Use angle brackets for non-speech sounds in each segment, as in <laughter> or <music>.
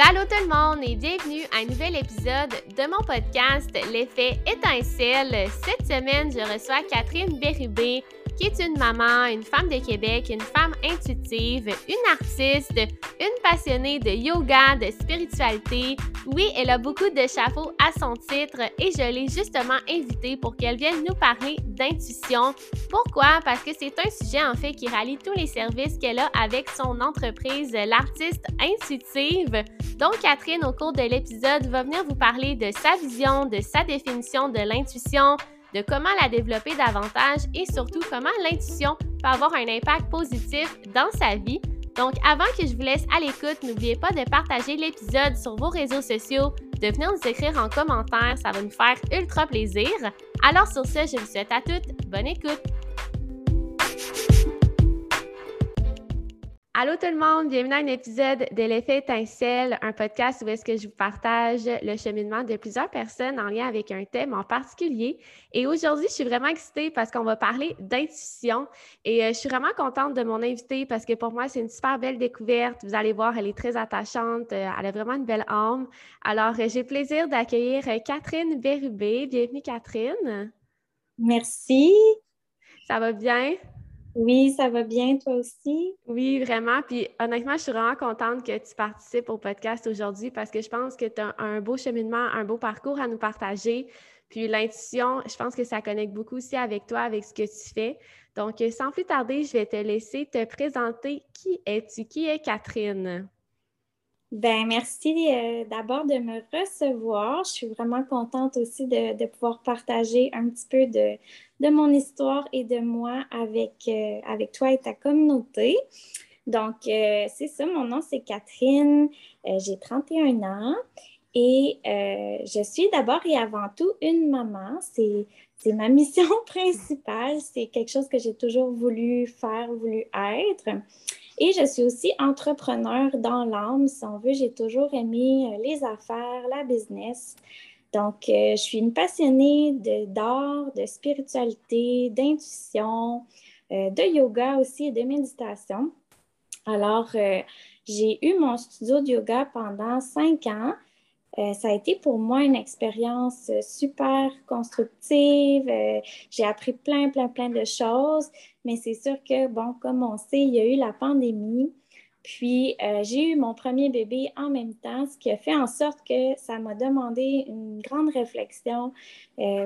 Allô, tout le monde et bienvenue à un nouvel épisode de mon podcast L'effet étincelle. Cette semaine, je reçois Catherine Bérubé, qui est une maman, une femme de Québec, une femme intuitive, une artiste, une passionnée de yoga, de spiritualité. Oui, elle a beaucoup de chapeaux à son titre et je l'ai justement invitée pour qu'elle vienne nous parler d'intuition. Pourquoi? Parce que c'est un sujet en fait qui rallie tous les services qu'elle a avec son entreprise, l'artiste intuitive. Donc, Catherine, au cours de l'épisode, va venir vous parler de sa vision, de sa définition de l'intuition, de comment la développer davantage et surtout comment l'intuition peut avoir un impact positif dans sa vie. Donc, avant que je vous laisse à l'écoute, n'oubliez pas de partager l'épisode sur vos réseaux sociaux, de venir nous écrire en commentaire, ça va nous faire ultra plaisir. Alors sur ce, je vous souhaite à toutes bonne écoute. Allô tout le monde, bienvenue à un épisode de l'effet étincelle, un podcast où est-ce que je vous partage le cheminement de plusieurs personnes en lien avec un thème en particulier. Et aujourd'hui, je suis vraiment excitée parce qu'on va parler d'intuition et euh, je suis vraiment contente de mon invité parce que pour moi, c'est une super belle découverte. Vous allez voir, elle est très attachante, euh, elle a vraiment une belle âme. Alors, euh, j'ai plaisir d'accueillir Catherine Bérubé. Bienvenue Catherine. Merci. Ça va bien? Oui, ça va bien, toi aussi? Oui, vraiment. Puis honnêtement, je suis vraiment contente que tu participes au podcast aujourd'hui parce que je pense que tu as un beau cheminement, un beau parcours à nous partager. Puis l'intuition, je pense que ça connecte beaucoup aussi avec toi, avec ce que tu fais. Donc, sans plus tarder, je vais te laisser te présenter. Qui es-tu? Qui est Catherine? Ben merci euh, d'abord de me recevoir. Je suis vraiment contente aussi de, pouvoir partager un petit peu de, de, mon histoire et de moi avec, euh, avec toi et ta communauté. Donc, euh, c'est ça, mon nom c'est Catherine, j'ai 31 ans et je suis d'abord et avant tout une maman. C'est c'est ma mission <laughs> principale. C'est quelque chose que j'ai toujours voulu faire, voulu être. Et je suis aussi entrepreneur dans l'âme. Si on veut, j'ai toujours aimé euh, les affaires, la business. Donc, euh, je suis une passionnée d'art, de, spiritualité, d'intuition, euh, de yoga aussi et de méditation. Alors, j'ai eu mon studio de yoga pendant cinq ans. Euh, ça a été pour moi une expérience euh, super constructive. Euh, j'ai appris plein, plein, plein de choses, mais c'est sûr que, bon, comme on sait, il y a eu la pandémie. Puis, j'ai eu mon premier bébé en même temps, ce qui a fait en sorte que ça m'a demandé une grande réflexion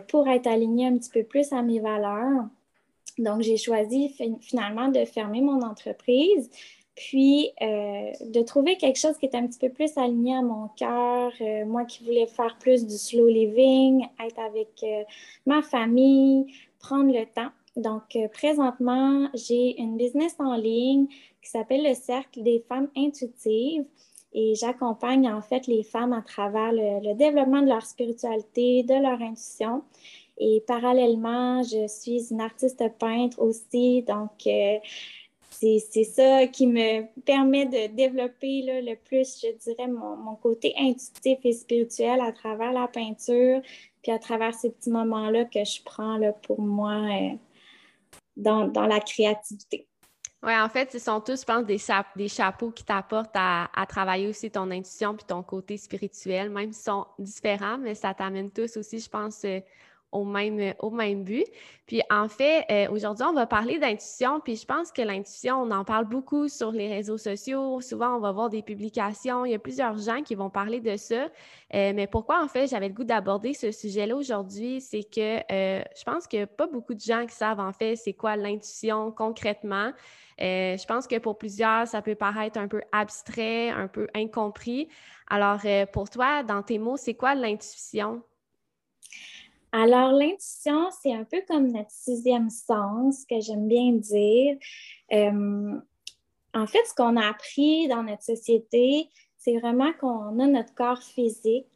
pour être alignée un petit peu plus à mes valeurs. Donc, j'ai choisi finalement de fermer mon entreprise, puis, euh, de trouver quelque chose qui est un petit peu plus aligné à mon cœur, euh, moi qui voulais faire plus du slow living, être avec euh, ma famille, prendre le temps. Donc, présentement, j'ai une business en ligne qui s'appelle le Cercle des femmes intuitives et j'accompagne en fait les femmes à travers le, le, développement de leur spiritualité, de leur intuition. Et parallèlement, je suis une artiste peintre aussi, donc c'est ça qui me permet de développer le plus, je dirais, mon, côté intuitif et spirituel à travers la peinture, puis à travers ces petits moments-là que je prends là, pour moi euh, dans, la créativité. Oui, en fait, ce sont tous, je pense, des, des chapeaux qui t'apportent à, à, travailler aussi ton intuition puis ton côté spirituel, même s'ils sont différents, mais ça t'amène tous aussi, je pense, euh, au même, au même but. Puis en fait, euh, aujourd'hui, on va parler d'intuition, puis je pense que l'intuition, on en parle beaucoup sur les réseaux sociaux. Souvent, on va voir des publications. Il y a plusieurs gens qui vont parler de ça. Euh, mais pourquoi, en fait, j'avais le goût d'aborder ce sujet-là aujourd'hui, c'est que euh, je pense a pas beaucoup de gens qui savent, en fait, c'est quoi l'intuition concrètement. je pense que pour plusieurs, ça peut paraître un peu abstrait, un peu incompris. Alors, pour toi, dans tes mots, c'est quoi l'intuition? Alors, l'intuition, c'est un peu comme notre sixième sens, que j'aime bien dire. Euh, en fait, ce qu'on a appris dans notre société, c'est vraiment qu'on a notre corps physique,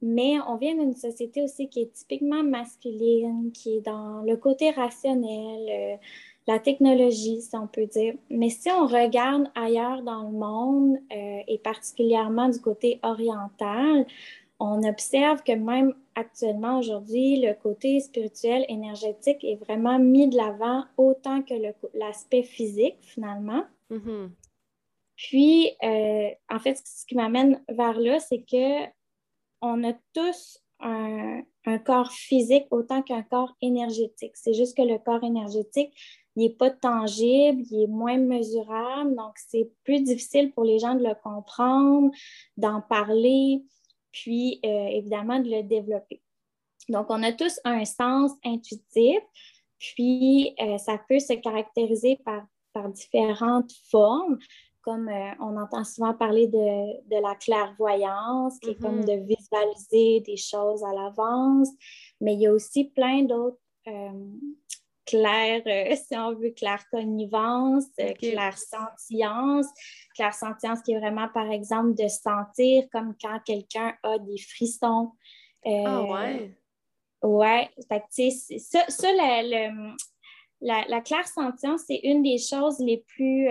mais on vient d'une société aussi qui est typiquement masculine, qui est dans le côté rationnel, euh, la technologie, si on peut dire. Mais si on regarde ailleurs dans le monde, euh, et particulièrement du côté oriental, on observe que même actuellement, aujourd'hui, le côté spirituel, énergétique est vraiment mis de l'avant autant que l'aspect physique, finalement. Mm-hmm. Puis, euh, en fait, ce qui m'amène vers là, c'est que on a tous un, corps physique autant qu'un corps énergétique. C'est juste que le corps énergétique, il n'est pas tangible, il est moins mesurable, donc c'est plus difficile pour les gens de le comprendre, d'en parler, puis euh, évidemment de le développer. Donc, on a tous un sens intuitif, puis euh, ça peut se caractériser par, par différentes formes comme euh, on entend souvent parler de, la clairvoyance, qui est comme mm-hmm. de visualiser des choses à l'avance, mais il y a aussi plein d'autres euh, clairs, euh, si on veut, clair-connivence, clair-sentience. Clair-sentience qui est vraiment, par exemple, de sentir comme quand quelqu'un a des frissons. ah ouais? Ouais, ça, ça la, la, la clair-sentience, c'est une des choses les plus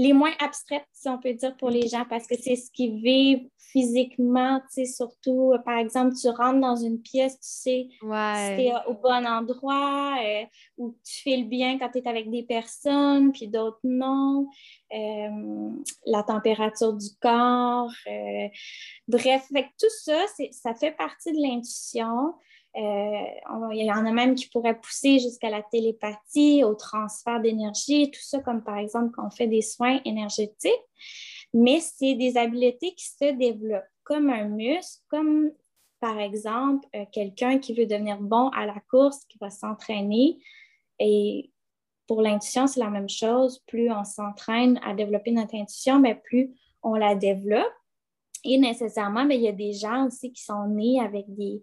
les moins abstraites, si on peut dire, pour les gens, parce que c'est ce qu'ils vivent physiquement, tu sais, surtout, par exemple, tu rentres dans une pièce, tu sais si tu es au bon endroit, euh, ou tu fais le bien quand tu es avec des personnes, puis d'autres non, euh, la température du corps, euh, bref, tout ça, ça fait partie de l'intuition. Euh, il y en a même qui pourraient pousser jusqu'à la télépathie, au transfert d'énergie, tout ça, comme par exemple quand on fait des soins énergétiques. Mais c'est des habiletés qui se développent comme un muscle, comme par exemple euh, quelqu'un qui veut devenir bon à la course, qui va s'entraîner. Et pour l'intuition, c'est la même chose. Plus on s'entraîne à développer notre intuition, mais plus on la développe. Et nécessairement, mais il y a des gens aussi qui sont nés avec des,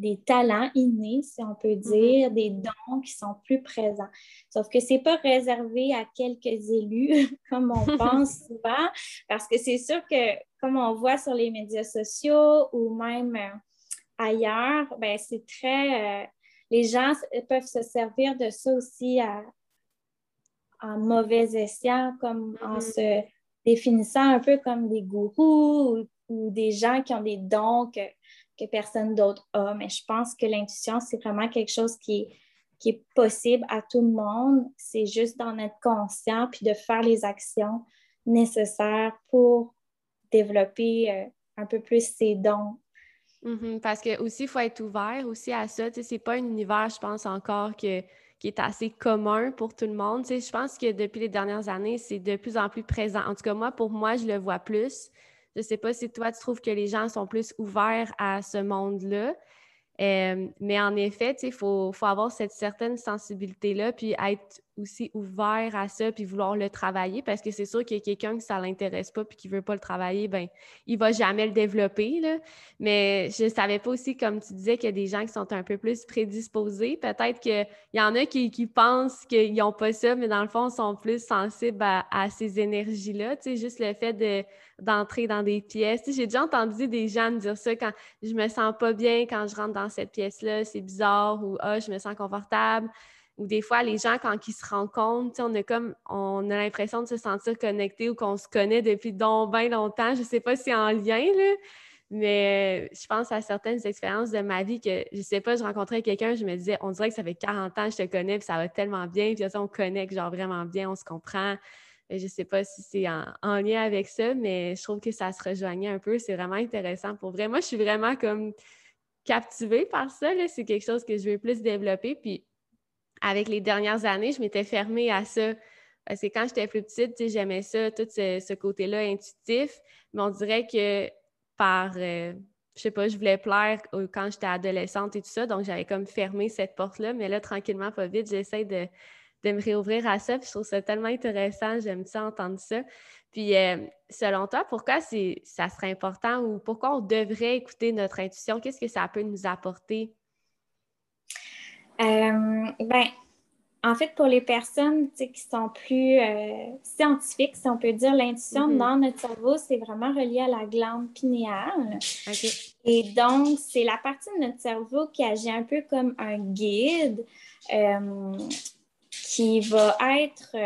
des talents innés, si on peut mm-hmm. dire, des dons qui sont plus présents. Sauf que ce n'est pas réservé à quelques élus, <laughs> comme on <laughs> pense souvent, parce que c'est sûr que, comme on voit sur les médias sociaux ou même euh, ailleurs, ben, c'est très... Euh, les gens peuvent se servir de ça aussi en mauvais escient, comme en mm-hmm. se définissant un peu comme des gourous ou, ou des gens qui ont des dons que que personne d'autre a. Mais je pense que l'intuition, c'est vraiment quelque chose qui est, possible à tout le monde. C'est juste d'en être conscient puis de faire les actions nécessaires pour développer euh, un peu plus ses dons. Mm-hmm. parce que aussi, il faut être ouvert aussi à ça. Ce n'est pas un univers, je pense, encore que, qui est assez commun pour tout le monde. je pense que depuis les dernières années, c'est de plus en plus présent. En tout cas, moi, pour moi, je le vois plus. Je ne sais pas si toi, tu trouves que les gens sont plus ouverts à ce monde-là. Euh, mais en effet, il faut, faut, avoir cette certaine sensibilité-là, puis être aussi ouvert à ça, puis vouloir le travailler, parce que c'est sûr qu'il y a quelqu'un que ça l'intéresse pas, puis qui veut pas le travailler, ben il va jamais le développer. Là. Mais je savais pas aussi, comme tu disais, qu'il y a des gens qui sont un peu plus prédisposés. Peut-être qu'il y en a qui, pensent qu'ils n'ont pas ça, mais dans le fond, sont plus sensibles à, ces énergies-là. Tu sais, juste le fait de d'entrer dans des pièces. j'ai déjà entendu des gens me dire ça quand je me sens pas bien quand je rentre dans cette pièce-là, c'est bizarre ou ah, je me sens confortable. Ou des fois, les gens, quand ils se rencontrent, on a comme on a l'impression de se sentir connecté ou qu'on se connaît depuis donc bien longtemps. Je ne sais pas si c'est en lien, là, mais je pense à certaines expériences de ma vie que, je ne sais pas, je rencontrais quelqu'un, je me disais, on dirait que ça fait 40 ans que je te connais, puis ça va tellement bien, puis on connecte genre vraiment bien, on se comprend. Je ne sais pas si c'est en, lien avec ça, mais je trouve que ça se rejoignait un peu. C'est vraiment intéressant. Pour vrai, moi, je suis vraiment comme captivée par ça. C'est quelque chose que je veux plus développer. Puis avec les dernières années, je m'étais fermée à ça. Parce que quand j'étais plus petite, j'aimais ça, tout ce, côté-là intuitif. Mais on dirait que par, euh, je sais pas, je voulais plaire quand j'étais adolescente et tout ça. Donc, j'avais comme fermé cette porte-là. Mais là, tranquillement, pas vite, j'essaie de, de me réouvrir à ça. Puis je trouve ça tellement intéressant. J'aime ça entendre ça. Puis, euh, selon toi, pourquoi ça serait important ou pourquoi on devrait écouter notre intuition? Qu'est-ce que ça peut nous apporter? Euh, ben, en fait, pour les personnes qui sont plus euh, scientifiques, si on peut dire, l'intuition mm-hmm. dans notre cerveau, c'est vraiment relié à la glande pinéale. Et donc, c'est la partie de notre cerveau qui agit un peu comme un guide qui va être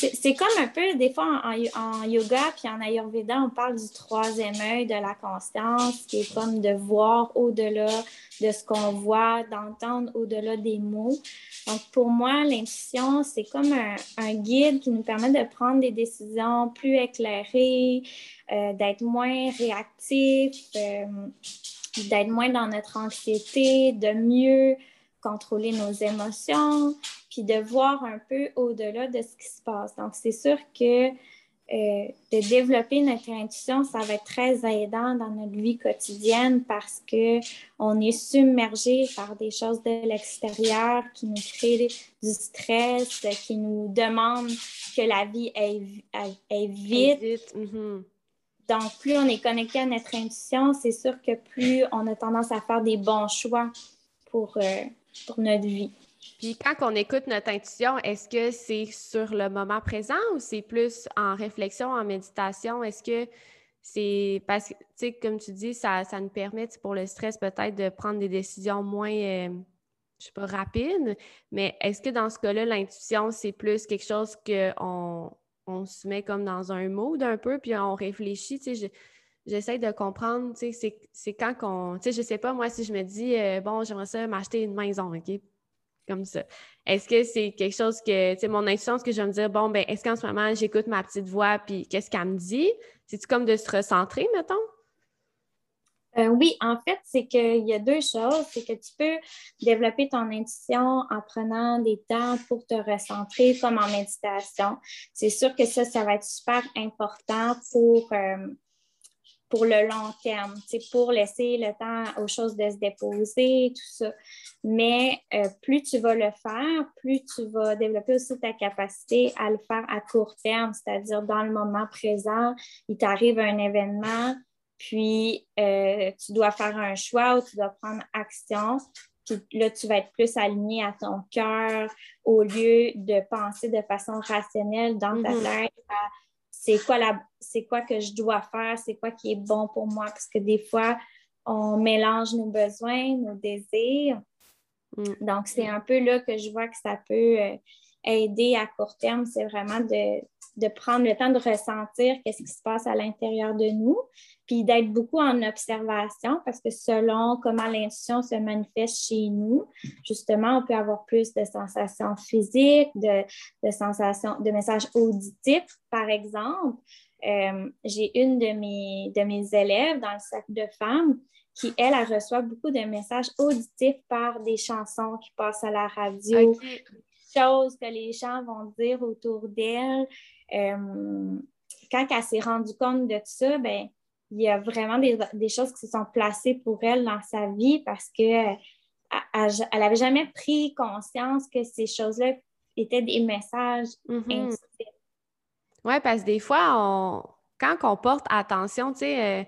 c'est comme un peu, des fois en, yoga puis en Ayurveda, on parle du troisième œil de la conscience, qui est comme de voir au-delà de ce qu'on voit, d'entendre au-delà des mots. Donc, pour moi, l'intuition, c'est comme un, guide qui nous permet de prendre des décisions plus éclairées, euh, d'être moins réactif, euh, d'être moins dans notre anxiété, de mieux contrôler nos émotions, puis de voir un peu au-delà de ce qui se passe. Donc, c'est sûr que euh, de développer notre intuition, ça va être très aidant dans notre vie quotidienne parce qu'on est submergé par des choses de l'extérieur qui nous créent du stress, qui nous demandent que la vie est, vite. Mm-hmm. Donc, plus on est connecté à notre intuition, c'est sûr que plus on a tendance à faire des bons choix pour, euh, pour notre vie. Puis quand on écoute notre intuition, est-ce que c'est sur le moment présent ou c'est plus en réflexion, en méditation? Est-ce que c'est parce que, tu sais, comme tu dis, ça, ça nous permet pour le stress peut-être de prendre des décisions moins, euh, je sais pas, rapides, mais est-ce que dans ce cas-là, l'intuition, c'est plus quelque chose qu'on on se met comme dans un mood un peu, puis on réfléchit, j'essaie de comprendre, tu sais, c'est quand qu'on, tu sais, je sais pas, moi, si je me dis, euh, bon, j'aimerais ça m'acheter une maison, OK? Comme ça. Est-ce que c'est quelque chose que, tu sais, mon intuition, ce que je vais me dire, bon, ben, est-ce qu'en ce moment, j'écoute ma petite voix, puis qu'est-ce qu'elle me dit? C'est-tu comme de se recentrer, mettons? Euh, oui, en fait, c'est qu'il y a deux choses. C'est que tu peux développer ton intuition en prenant des temps pour te recentrer, comme en méditation. C'est sûr que ça, ça va être super important pour, euh, pour le long terme, pour laisser le temps aux choses de se déposer, tout ça. Mais euh, plus tu vas le faire, plus tu vas développer aussi ta capacité à le faire à court terme, c'est-à-dire dans le moment présent, il t'arrive un événement, puis euh, tu dois faire un choix ou tu dois prendre action. Puis là, tu vas être plus aligné à ton cœur au lieu de penser de façon rationnelle dans ta mm-hmm. tête à c'est quoi, la, c'est quoi que je dois faire, c'est quoi qui est bon pour moi, parce que des fois, on mélange nos besoins, nos désirs. Mm. Donc, c'est un peu là que je vois que ça peut euh, aider à court terme, c'est vraiment de, de prendre le temps de ressentir qu'est-ce qui se passe à l'intérieur de nous, puis d'être beaucoup en observation parce que selon comment l'intuition se manifeste chez nous, justement, on peut avoir plus de sensations physiques, de, sensations, de messages auditifs, par exemple. Euh, j'ai une de mes, de mes élèves dans le cercle de femmes qui, elle, elle reçoit beaucoup de messages auditifs par des chansons qui passent à la radio, des choses que les gens vont dire autour d'elle. Euh, quand elle s'est rendue compte de ça, ben, il y a vraiment des, choses qui se sont placées pour elle dans sa vie parce qu'elle n'avait jamais pris conscience que ces choses-là étaient des messages mm Oui, parce que des fois, quand on porte attention, tu sais, euh,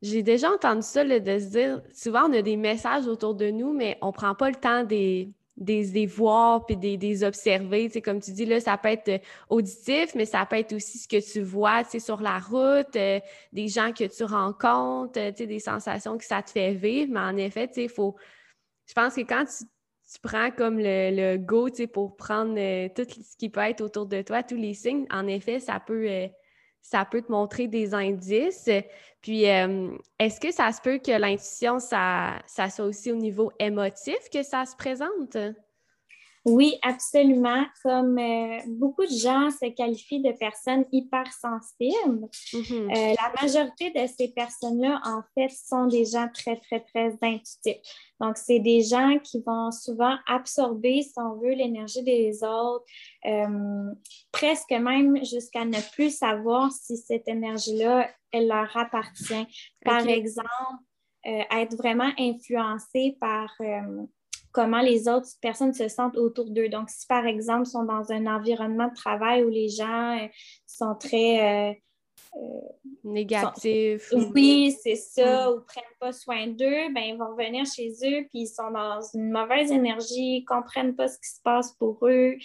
j'ai déjà entendu ça, de se dire, souvent on a des messages autour de nous, mais on ne prend pas le temps des, des, voir puis des, des observer. Tu comme tu dis, là, ça peut être euh, auditif, mais ça peut être aussi ce que tu vois sur la route, euh, des gens que tu rencontres, euh, tu des sensations que ça te fait vivre. Mais en effet, tu faut. Je pense que quand tu, tu prends comme le, le go tu sais, pour prendre tout ce qui peut être autour de toi, tous les signes, en effet, ça peut ça peut te montrer des indices. Puis, euh, est-ce que ça se peut que l'intuition, ça, ça soit aussi au niveau émotif que ça se présente? Oui, absolument. Comme euh, beaucoup de gens se qualifient de personnes hypersensibles, euh, la majorité de ces personnes-là, en fait, sont des gens très, très, très intuitifs. Donc, c'est des gens qui vont souvent absorber, si on veut, l'énergie des autres, euh, presque même jusqu'à ne plus savoir si cette énergie-là, elle leur appartient. Par exemple, être vraiment influencé par comment les autres personnes se sentent autour d'eux. Donc, si par exemple, ils sont dans un environnement de travail où les gens euh, sont très... Euh, euh, Négatifs. oui, c'est ça, mm. ou ne prennent pas soin d'eux, ben, ils vont venir chez eux, puis ils sont dans une mauvaise énergie, ne comprennent pas ce qui se passe pour eux,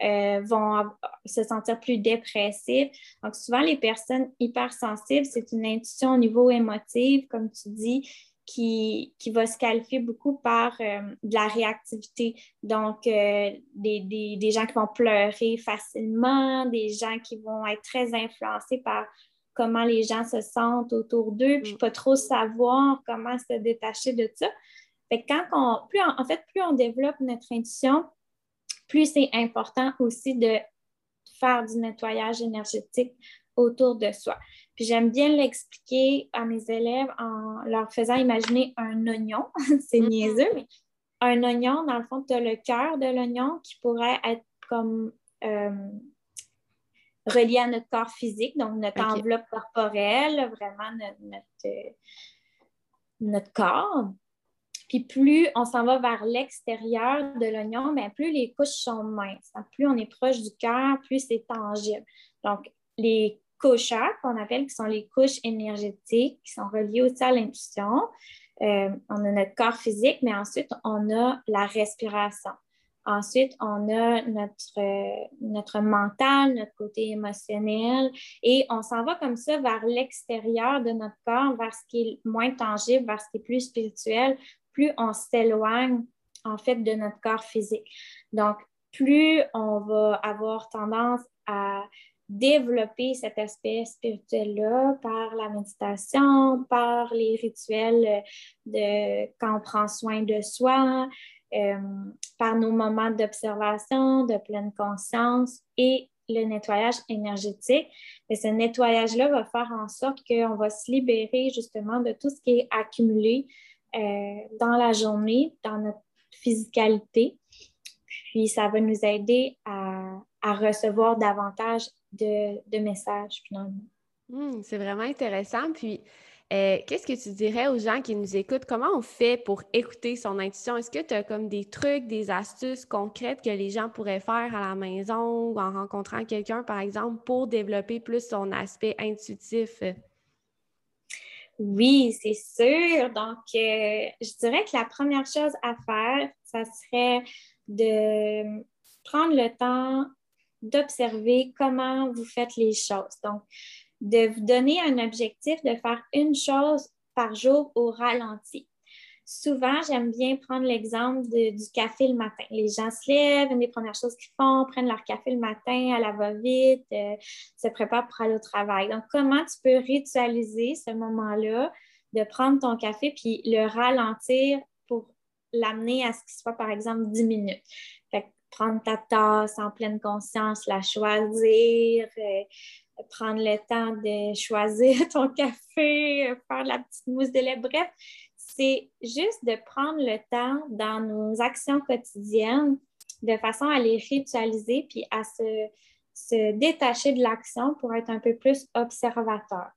vont se sentir plus dépressifs. Donc, souvent, les personnes hypersensibles, c'est une intuition au niveau émotif, comme tu dis, qui, qui va se qualifier beaucoup par euh, de la réactivité. Donc, euh, des, des, des, gens qui vont pleurer facilement, des gens qui vont être très influencés par comment les gens se sentent autour d'eux, puis mm. pas trop savoir comment se détacher de ça. Fait quand on, plus en fait, plus on développe notre intuition, plus c'est important aussi de faire du nettoyage énergétique autour de soi. Puis j'aime bien l'expliquer à mes élèves en leur faisant imaginer un oignon. <laughs> c'est mm-hmm. niaiseux, mais un oignon, dans le fond, tu as le cœur de l'oignon qui pourrait être comme euh, relié à notre corps physique, donc notre enveloppe corporelle, vraiment notre, notre, corps. Puis plus on s'en va vers l'extérieur de l'oignon, bien, plus les couches sont minces. Plus on est proche du cœur, plus c'est tangible. Donc, les couches qu'on appelle, qui sont les couches énergétiques, qui sont reliées aussi à l'intuition. Euh, on a notre corps physique, mais ensuite, on a la respiration. Ensuite, on a notre, euh, notre mental, notre côté émotionnel, et on s'en va comme ça vers l'extérieur de notre corps, vers ce qui est moins tangible, vers ce qui est plus spirituel, plus on s'éloigne en fait de notre corps physique. Donc, plus on va avoir tendance à développer cet aspect spirituel-là par la méditation, par les rituels de quand on prend soin de soi, euh, par nos moments d'observation, de pleine conscience et le nettoyage énergétique. Et ce nettoyage-là va faire en sorte qu'on va se libérer justement de tout ce qui est accumulé euh, dans la journée, dans notre physicalité. Puis ça va nous aider à, à recevoir davantage de, messages finalement. Hmm, c'est vraiment intéressant. Puis, euh, qu'est-ce que tu dirais aux gens qui nous écoutent? Comment on fait pour écouter son intuition? Est-ce que tu as comme des trucs, des astuces concrètes que les gens pourraient faire à la maison ou en rencontrant quelqu'un, par exemple, pour développer plus son aspect intuitif? Oui, c'est sûr. Donc, euh, je dirais que la première chose à faire, ça serait de prendre le temps d'observer comment vous faites les choses. Donc, de vous donner un objectif de faire une chose par jour au ralenti. Souvent, j'aime bien prendre l'exemple du café le matin. Les gens se lèvent, une des premières choses qu'ils font, prennent leur café le matin à la va-vite, euh, se préparent pour aller au travail. Donc, comment tu peux ritualiser ce moment-là de prendre ton café puis le ralentir pour l'amener à ce qu'il soit, par exemple, 10 minutes? Prendre ta tasse en pleine conscience, la choisir, euh, prendre le temps de choisir <laughs> ton café, faire la petite mousse de lait. Bref, c'est juste de prendre le temps dans nos actions quotidiennes de façon à les ritualiser puis à se, se détacher de l'action pour être un peu plus observateur.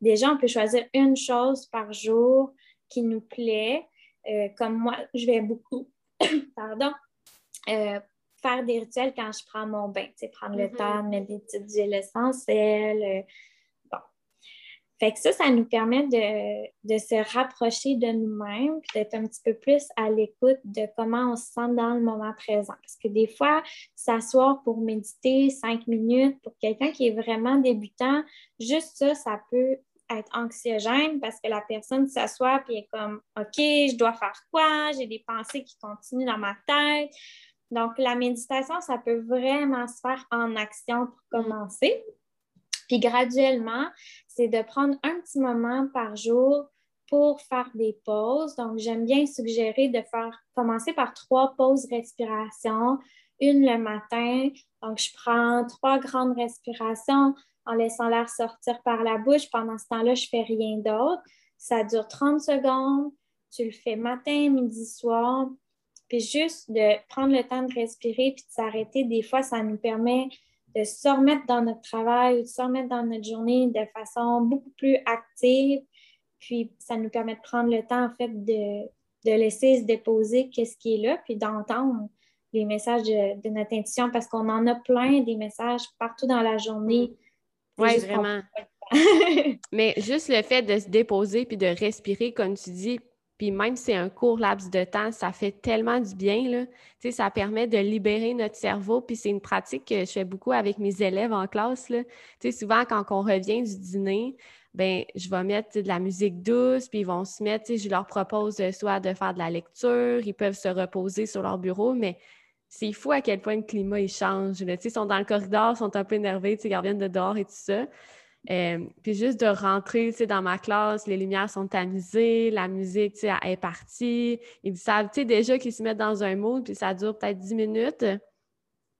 déjà, on peut choisir une chose par jour qui nous plaît. Euh, comme moi, je vais beaucoup, <coughs> pardon, euh, faire des rituels quand je prends mon bain, prendre le mm-hmm. temps de mettre des petites huiles essentielles. Euh, bon. Fait que ça, ça nous permet de, se rapprocher de nous-mêmes, d'être un petit peu plus à l'écoute de comment on se sent dans le moment présent. Parce que des fois, s'asseoir pour méditer cinq minutes, pour quelqu'un qui est vraiment débutant, juste ça, ça peut être anxiogène parce que la personne s'assoit et est comme OK, je dois faire quoi? J'ai des pensées qui continuent dans ma tête. Donc, la méditation, ça peut vraiment se faire en action pour commencer. Puis graduellement, c'est de prendre un petit moment par jour pour faire des pauses. Donc, j'aime bien suggérer de faire commencer par trois pauses respiration, une le matin. Donc, je prends trois grandes respirations en laissant l'air sortir par la bouche. Pendant ce temps-là, je ne fais rien d'autre. Ça dure 30 secondes. Tu le fais matin, midi, soir. Puis juste de prendre le temps de respirer puis de s'arrêter, des fois, ça nous permet de se remettre dans notre travail ou de se remettre dans notre journée de façon beaucoup plus active. Puis ça nous permet de prendre le temps, en fait, de, laisser se déposer qu'est-ce qui est là, puis d'entendre les messages de, notre intuition parce qu'on en a plein des messages partout dans la journée. Oui, vraiment. Mais juste le fait de se déposer puis de respirer, comme tu dis, Puis même si c'est un court laps de temps, ça fait tellement du bien. Là. Ça permet de libérer notre cerveau. Puis c'est une pratique que je fais beaucoup avec mes élèves en classe. Souvent, quand on revient du dîner, ben je vais mettre de la musique douce, puis ils vont se mettre, je leur propose soit de faire de la lecture, ils peuvent se reposer sur leur bureau, mais c'est fou à quel point le climat il change. ils sont dans le corridor, ils sont un peu énervés, ils reviennent de dehors et tout ça. Euh, puis juste de rentrer dans ma classe, les lumières sont tamisées, la musique est partie. Ils savent déjà qu'ils se mettent dans un mood, puis ça dure peut-être 10 minutes.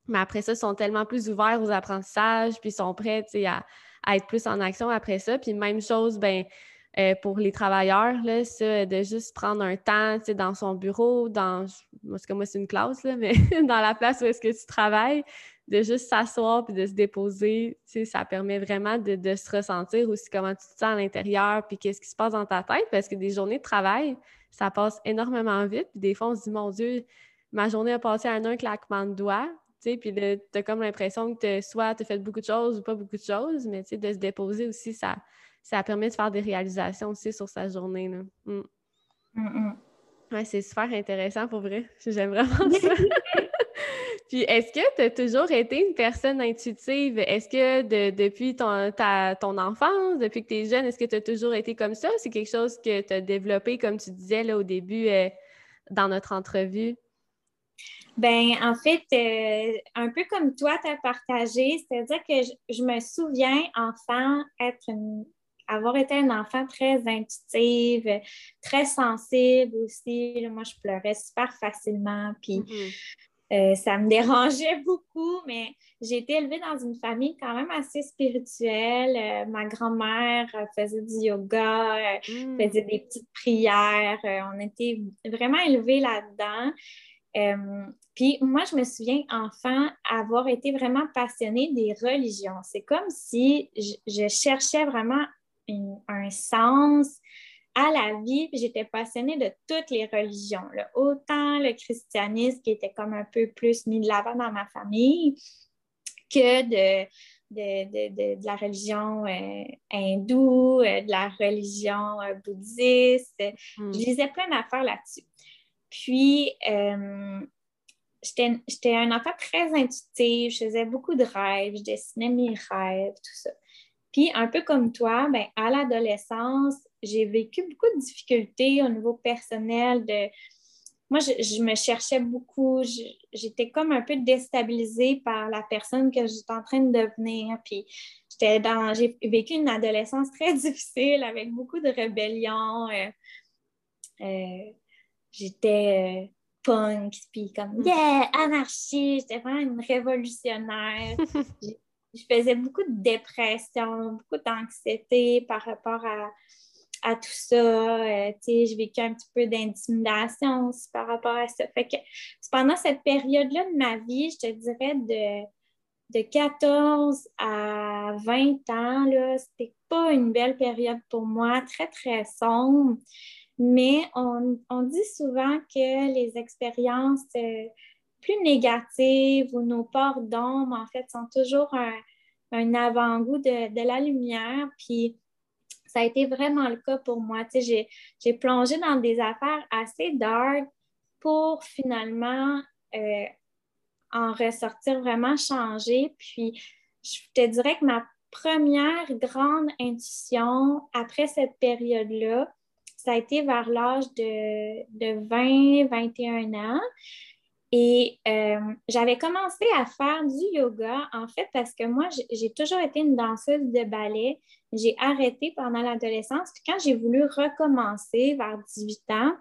Mais après ça, ils sont tellement plus ouverts aux apprentissages, puis ils sont prêts à, à, être plus en action après ça. Puis même chose, ben, euh, pour les travailleurs, là, de juste prendre un temps dans son bureau, dans, parce que moi, c'est une classe, là, mais <laughs> dans la place où est-ce que tu travailles, de juste s'asseoir puis de se déposer, ça permet vraiment de, se ressentir aussi comment tu te sens à l'intérieur puis qu'est-ce qui se passe dans ta tête parce que des journées de travail, ça passe énormément vite. Puis des fois, on se dit, mon Dieu, ma journée a passé en un claquement de doigts. Puis tu as comme l'impression que soit tu as fait beaucoup de choses ou pas beaucoup de choses, mais de se déposer aussi, ça, ça permet de faire des réalisations aussi sur sa journée. Là. Mm. Mm, mm. c'est super intéressant pour vrai. J'aime vraiment ça. <laughs> Puis est-ce que tu as toujours été une personne intuitive? Est-ce que depuis ton, ton enfance, depuis que tu es jeune, est-ce que tu as toujours été comme ça? C'est quelque chose que tu as développé, comme tu disais là, au début euh, dans notre entrevue? Ben, en fait, euh, un peu comme toi, tu as partagé, c'est-à-dire que je, me souviens, enfant, être avoir été un enfant très intuitive, très sensible aussi. Moi, je pleurais super facilement. Puis, mm-hmm. Euh, ça me <laughs> dérangeait beaucoup, mais j'ai été élevée dans une famille quand même assez spirituelle. Euh, ma grand-mère euh, faisait du yoga, mm. faisait des petites prières. on était vraiment élevés là-dedans. puis moi, je me souviens, enfant, avoir été vraiment passionnée des religions. C'est comme si je, cherchais vraiment un sens à la vie, j'étais passionnée de toutes les religions. Autant le christianisme qui était comme un peu plus mis de l'avant dans ma famille que de, de, la religion euh, hindoue, euh, de la religion euh, bouddhiste. Hmm. Je lisais plein d'affaires là-dessus. Puis, j'étais un enfant très intuitif, je faisais beaucoup de rêves, je dessinais mes rêves, tout ça. Puis, un peu comme toi, ben, à l'adolescence, j'ai vécu beaucoup de difficultés au niveau personnel. De... Moi, je, me cherchais beaucoup. J'étais comme un peu déstabilisée par la personne que j'étais en train de devenir. Puis, j'étais dans... j'ai vécu une adolescence très <laughs> difficile avec beaucoup de rébellion. Euh, euh, j'étais euh, punk, puis comme mm. yeah, anarchie. J'étais vraiment une révolutionnaire. <laughs> je faisais beaucoup de dépression, beaucoup d'anxiété par rapport à, à tout ça. Euh, j'ai vécu un petit peu d'intimidation aussi par rapport à ça. Fait que pendant cette période-là de ma vie, je te dirais de, de 14 à 20 ans, là, c'était pas une belle période pour moi, très, très sombre. Mais on, dit souvent que les expériences euh, plus négatives ou nos portes d'ombre, en fait, sont toujours un, un avant-goût de, de, la lumière. Puis ça a été vraiment le cas pour moi. J'ai, j'ai plongé dans des affaires assez dark pour finalement euh, en ressortir vraiment changé. Puis, je te dirais que ma première grande intuition après cette période-là, ça a été vers l'âge de, de 20, 21 ans. Et euh, j'avais commencé à faire du yoga, en fait, parce que moi, j'ai toujours été une danseuse de ballet. J'ai arrêté pendant l'adolescence. Puis quand j'ai voulu recommencer vers 18 ans,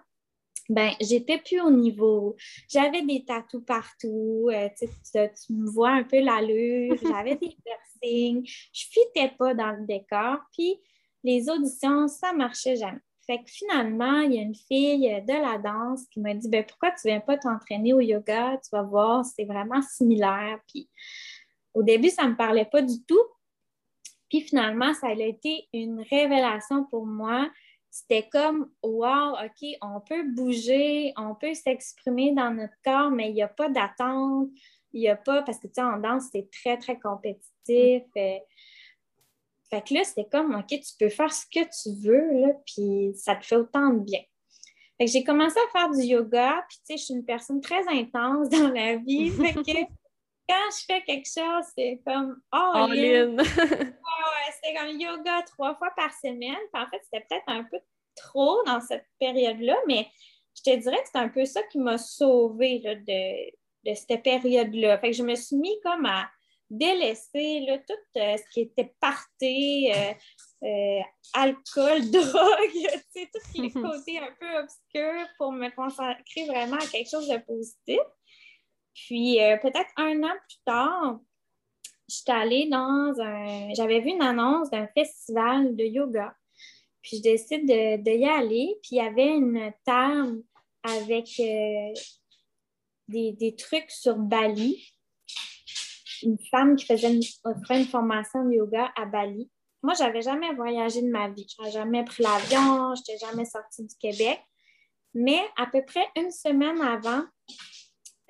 ben, j'étais plus au niveau. J'avais des tatous partout. Euh, tu, tu, me vois un peu l'allure. <laughs> J'avais des piercings. Je fitais pas dans le décor. Puis les auditions, ça marchait jamais. Fait que finalement, il y a une fille de la danse qui m'a dit ben, Pourquoi tu ne viens pas t'entraîner au yoga? Tu vas voir, c'est vraiment similaire. Puis au début, ça ne me parlait pas du tout. Puis finalement, ça a été une révélation pour moi. C'était comme Wow, OK, on peut bouger, on peut s'exprimer dans notre corps, mais il n'y a pas d'attente. Il n'y a pas, parce que tu sais, en danse, c'est très, très compétitif. Mm. Fait que là, c'était comme, OK, tu peux faire ce que tu veux, là, puis ça te fait autant de bien. j'ai commencé à faire du yoga, puis tu sais, je suis une personne très intense dans la vie. <laughs> fait que quand je fais quelque chose, c'est comme oh, All in. <laughs> c'était comme yoga trois fois par semaine. en fait, c'était peut-être un peu trop dans cette période-là, mais je te dirais que c'est un peu ça qui m'a sauvée de, de cette période-là. Fait que je me suis mis comme à délaisser là, tout euh, ce qui était parté, euh, euh, alcool, <laughs> drogue, tous les côtés un peu obscurs pour me consacrer vraiment à quelque chose de positif. Puis peut-être un an plus tard, j'étais allée dans un. J'avais vu une annonce d'un festival de yoga. Puis je décide de, y aller. Puis il y avait une table avec des, des, trucs sur Bali une femme qui faisait une, formation de yoga à Bali. Moi, je n'avais jamais voyagé de ma vie. Je n'avais jamais pris l'avion, je n'étais jamais sortie du Québec. Mais à peu près une semaine avant,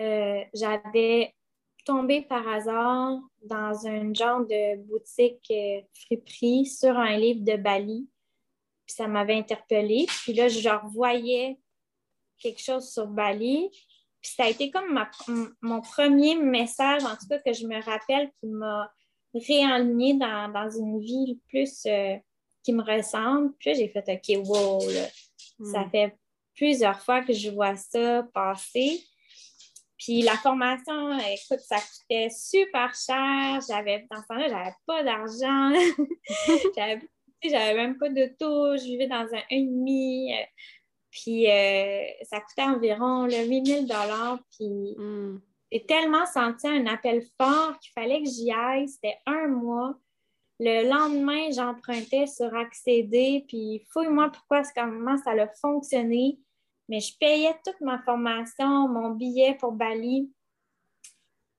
euh, j'avais tombé par hasard dans un genre de boutique euh, friperie sur un livre de Bali. Puis ça m'avait interpellée. Puis là, je revoyais quelque chose sur Bali. Puis ça a été comme mon premier message, en tout cas, que je me rappelle, qui m'a réaligné dans, dans, une vie plus euh, qui me ressemble. Puis j'ai fait OK, wow, ça hmm. fait plusieurs fois que je vois ça passer. Puis la formation, écoute, ça coûtait super cher. J'avais, dans ce temps-là, j'avais pas d'argent. <laughs> j'avais, j'avais même pas d'auto. Je vivais dans un 1,5. Puis euh, ça coûtait environ 8000 dollars. Puis hmm. j'ai tellement senti un appel fort qu'il fallait que j'y aille. C'était un mois. Le lendemain, j'empruntais sur Accéder. Puis fouille-moi pourquoi, comment ça a fonctionné. Mais je payais toute ma formation, mon billet pour Bali.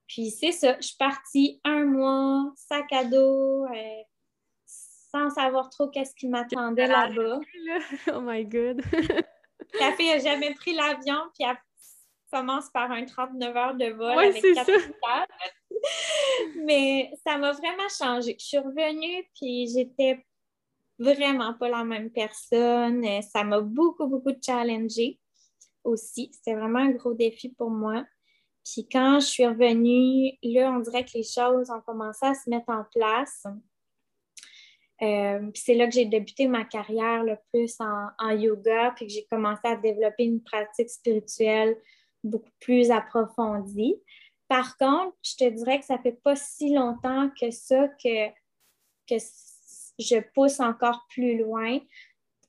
Puis c'est ça, je suis partie un mois, sac à dos, euh, sans savoir trop qu'est-ce qui m'attendait là-bas. <laughs> Oh my God! <laughs> La fille n'a jamais pris l'avion, puis elle commence par un 39 heures de vol avec quatre ça. <laughs> Mais ça m'a vraiment changé. Je suis revenue, puis j'étais vraiment pas la même personne. Ça m'a beaucoup, beaucoup challengé aussi. C'était vraiment un gros défi pour moi. Puis quand je suis revenue, là, on dirait que les choses ont commencé à se mettre en place. Euh, c'est là que j'ai débuté ma carrière le plus en, yoga, puis que j'ai commencé à développer une pratique spirituelle beaucoup plus approfondie. Par contre, je te dirais que ça fait pas si longtemps que ça que, que je pousse encore plus loin.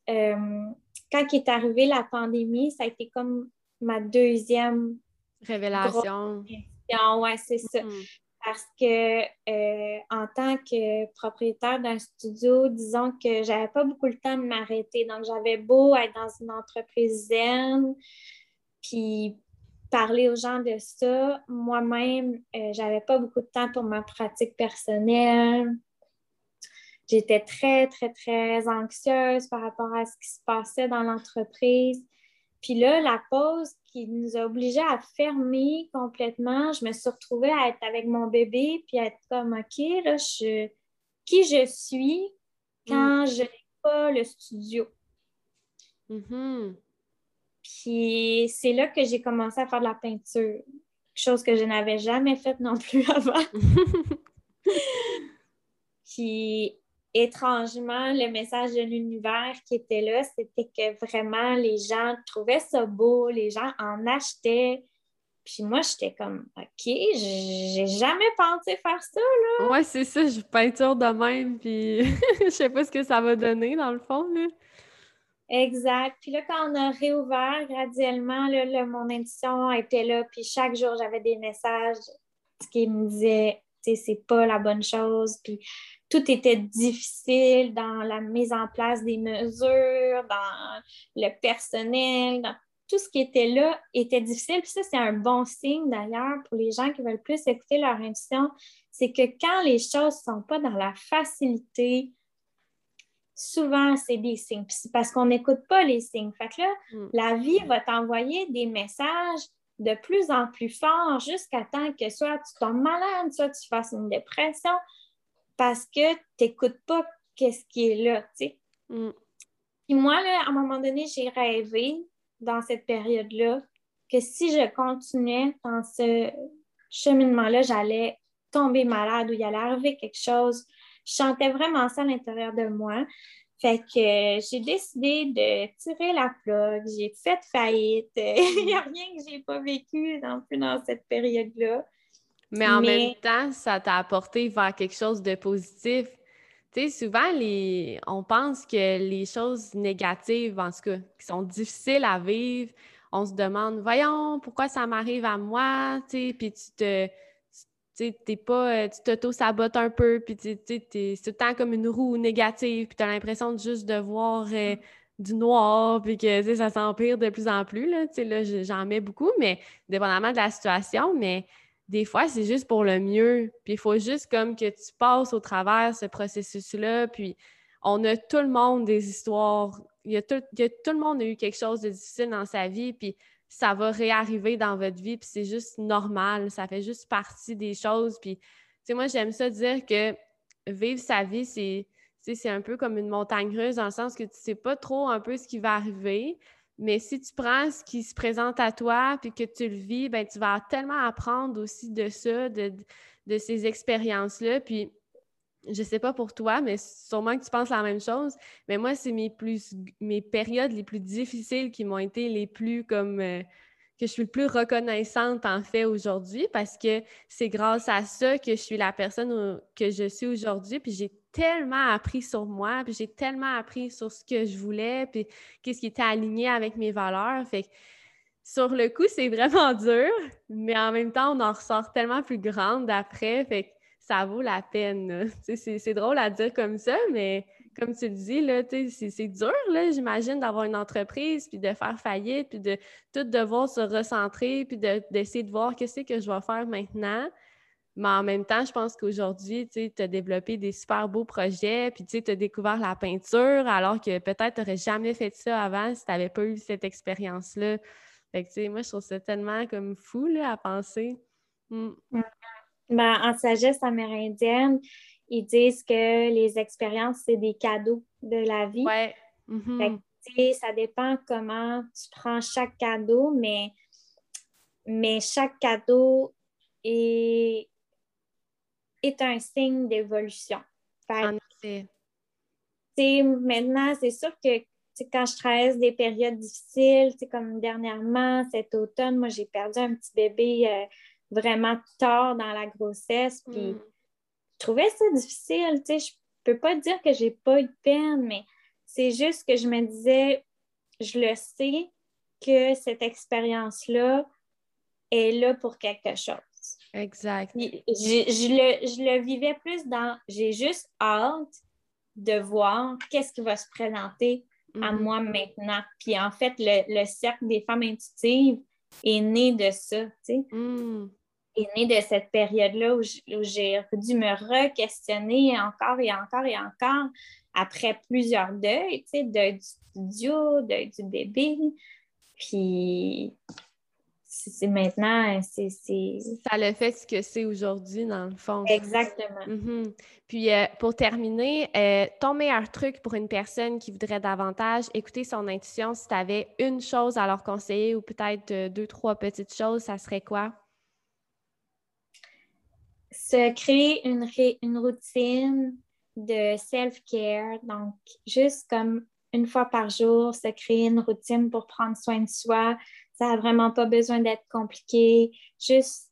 Euh, quand est arrivée la pandémie, ça a été comme ma deuxième révélation. Ouais, c'est ça. Parce que euh, en tant que propriétaire d'un studio, disons que j'avais pas beaucoup le temps de m'arrêter. Donc, j'avais beau être dans une entreprise zen, puis parler aux gens de ça. Moi-même, euh, j'avais pas beaucoup de temps pour ma pratique personnelle. J'étais très, très, très anxieuse par rapport à ce qui se passait dans l'entreprise. Puis là, la pause qui nous a obligés à fermer complètement, je me suis retrouvée à être avec mon bébé, puis à être comme, OK, là, je, qui je suis quand mm. je n'ai pas le studio. Mm-hmm. Puis c'est là que j'ai commencé à faire de la peinture, chose que je n'avais jamais faite non plus <laughs> avant. <laughs> puis étrangement, le message de l'univers qui était là, c'était que vraiment les gens trouvaient ça beau, les gens en achetaient. Puis moi, j'étais comme, OK, j'ai jamais pensé faire ça, là. Ouais, c'est ça, je peinture de même, puis <laughs> je sais pas ce que ça va donner, dans le fond, là. Exact. Puis là, quand on a réouvert graduellement, là, mon intuition était là, puis chaque jour, j'avais des messages qui me disaient, tu sais, c'est pas la bonne chose, puis tout était difficile dans la mise en place des mesures, dans le personnel, dans tout ce qui était là était difficile. Puis ça, c'est un bon signe d'ailleurs pour les gens qui veulent plus écouter leur intuition. C'est que quand les choses ne sont pas dans la facilité, souvent, c'est des signes. Puis c'est parce qu'on n'écoute pas les signes. Fait que là, mm. la vie va t'envoyer des messages de plus en plus forts jusqu'à temps que soit tu tombes malade, soit tu fasses une dépression, parce que tu n'écoutes pas qu'est-ce qui est là, tu sais. Mm. Puis moi, là, à un moment donné, j'ai rêvé dans cette période-là que si je continuais dans ce cheminement-là, j'allais tomber malade ou il allait arriver quelque chose. Je sentais vraiment ça à l'intérieur de moi. Fait que j'ai décidé de tirer la plug, j'ai fait faillite. <laughs> Il n'y a rien que j'ai pas vécu non plus dans cette période-là. Mais en même temps, ça t'a apporté vers quelque chose de positif. Tu sais, souvent, les... on pense que les choses négatives, en tout cas, qui sont difficiles à vivre, on se demande, voyons, pourquoi ça m'arrive à moi, tu sais, puis tu te tu t'es pas, tu t'auto-sabotes un peu, puis tu c'est tout le temps comme une roue négative, puis tu as l'impression de juste de voir euh, du noir, puis que ça s'empire de plus en plus. Là, là j'en mets beaucoup, mais dépendamment de la situation, mais des fois, c'est juste pour le mieux. Puis il faut juste comme que tu passes au travers ce processus-là, puis on a tout le monde des histoires. Il y a tout, il y a, tout le monde a eu quelque chose de difficile dans sa vie, puis ça va réarriver dans votre vie, puis c'est juste normal, ça fait juste partie des choses. Puis, tu sais, moi, j'aime ça dire que vivre sa vie, c'est, c'est un peu comme une montagne russe, dans le sens que tu sais pas trop un peu ce qui va arriver, mais si tu prends ce qui se présente à toi, puis que tu le vis, ben tu vas tellement apprendre aussi de ça, de, de ces expériences-là, puis je sais pas pour toi, mais sûrement que tu penses la même chose. Mais moi, c'est mes plus mes périodes les plus difficiles qui m'ont été les plus comme euh, que je suis le plus reconnaissante en fait aujourd'hui parce que c'est grâce à ça que je suis la personne que je suis aujourd'hui. Puis j'ai tellement appris sur moi, puis j'ai tellement appris sur ce que je voulais, puis qu'est-ce qui était aligné avec mes valeurs. Fait que sur le coup, c'est vraiment <laughs> dur, mais en même temps, on en ressort tellement plus grande après. Fait que ça vaut la peine. <laughs> C'est drôle à dire comme ça, mais comme tu le dis, c'est dur, j'imagine, d'avoir une entreprise, puis de faire faillite, puis de tout devoir se recentrer, puis d'essayer de, voir qu'est-ce que je vais faire maintenant. Mais en même temps, je pense qu'aujourd'hui, tu as développé des super beaux projets, puis tu as découvert la peinture, alors que peut-être tu n'aurais jamais fait ça avant si tu n'avais pas eu cette expérience-là. Fait que, moi, je trouve ça tellement comme fou à penser. Mm. Ben, en sagesse amérindienne, ils disent que les expériences, c'est des cadeaux de la vie. Ouais. Mm-hmm. ça dépend comment tu prends chaque cadeau, mais, mais chaque cadeau est, est un signe d'évolution. En effet. Maintenant, c'est sûr que quand je traverse des périodes difficiles, comme dernièrement, cet automne, moi, j'ai perdu un petit bébé. Euh, vraiment tard dans la grossesse. Puis mm. je trouvais ça difficile. Je peux pas dire que j'ai pas eu de peine, mais c'est juste que je me disais, je le sais que cette expérience-là est là pour quelque chose. Exact. Je, le, je le vivais plus dans j'ai juste hâte de voir qu'est-ce qui va se présenter à mm-hmm. moi maintenant. Puis en fait, le, le cercle des femmes intuitives, est né de ça, tu sais. Hmm. Est né de cette période-là où j'ai dû me re-questionner encore et encore et encore après plusieurs deuils, tu sais, deuil du studio, deuil du bébé. Puis c'est maintenant, c'est. Ça le fait ce que c'est aujourd'hui, dans le fond. Exactement. Mm-hmm. Puis, euh, pour terminer, euh, ton meilleur truc pour une personne qui voudrait davantage écouter son intuition, si tu avais une chose à leur conseiller ou peut-être euh, deux, trois petites choses, ça serait quoi? Se créer une, une routine de self-care. Donc, juste comme une fois par jour, se créer une routine pour prendre soin de soi, ça n'a vraiment pas besoin d'être compliqué. Juste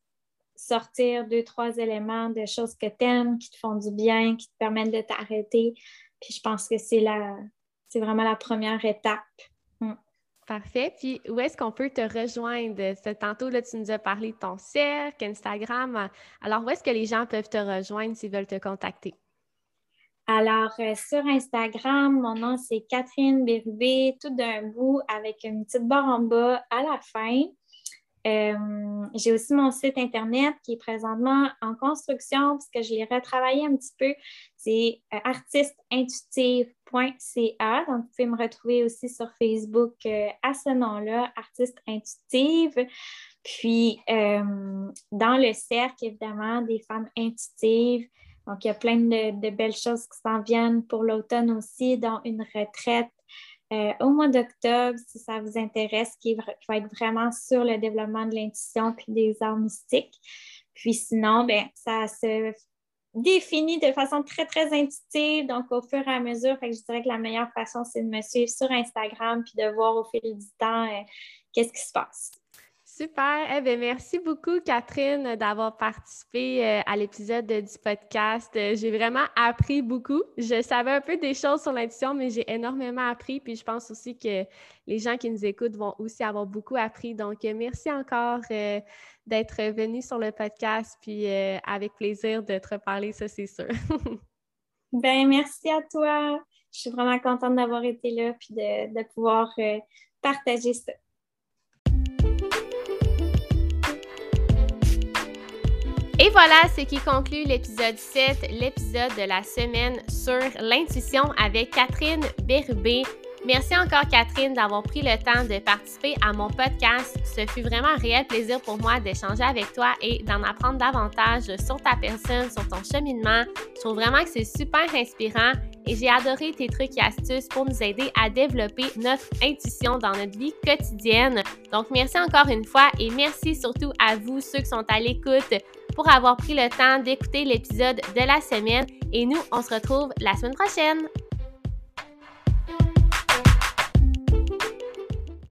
sortir deux, trois éléments de choses que tu aimes, qui te font du bien, qui te permettent de t'arrêter. Puis je pense que c'est la c'est vraiment la première étape. Mm. Parfait. Puis où est-ce qu'on peut te rejoindre? Tantôt, là, tu nous as parlé de ton cercle, Instagram. Alors, où est-ce que les gens peuvent te rejoindre s'ils veulent te contacter? Alors, euh, sur Instagram, mon nom, c'est Catherine Bérubé, tout d'un bout avec une petite barre en bas à la fin. Euh, j'ai aussi mon site Internet qui est présentement en construction parce que je l'ai retravaillé un petit peu. C'est euh, artisteintuitive.ca. Donc, vous pouvez me retrouver aussi sur Facebook à ce nom-là, Artiste Intuitive. Puis, dans le cercle, évidemment, des femmes intuitives, donc, il y a plein de, belles choses qui s'en viennent pour l'automne aussi, dont une retraite euh, au mois d'octobre, si ça vous intéresse, qui, va être vraiment sur le développement de l'intuition puis des arts mystiques. Puis sinon, ben, ça se définit de façon très, très intuitive, donc au fur et à mesure. Fait que je dirais que la meilleure façon, c'est de me suivre sur Instagram puis de voir au fil du temps euh, qu'est-ce qui se passe. Super. Eh bien, merci beaucoup, Catherine, d'avoir participé euh, à l'épisode du podcast. Euh, j'ai vraiment appris beaucoup. Je savais un peu des choses sur l'intuition, mais j'ai énormément appris. Puis je pense aussi que les gens qui nous écoutent vont aussi avoir beaucoup appris. Donc, euh, merci encore d'être venu sur le podcast. Puis avec plaisir de te reparler, ça, c'est sûr. <laughs> ben, merci à toi. Je suis vraiment contente d'avoir été là puis de, de pouvoir partager ça. Voilà ce qui conclut l'épisode 7, l'épisode de la semaine sur l'intuition avec Catherine Bérubé. Merci encore Catherine d'avoir pris le temps de participer à mon podcast. Ce fut vraiment un réel plaisir pour moi d'échanger avec toi et d'en apprendre davantage sur ta personne, sur ton cheminement. Je trouve vraiment que c'est super inspirant et j'ai adoré tes trucs et astuces pour nous aider à développer notre intuition dans notre vie quotidienne. Donc merci encore une fois et merci surtout à vous ceux qui sont à l'écoute pour avoir pris le temps d'écouter l'épisode de la semaine et nous on se retrouve la semaine prochaine.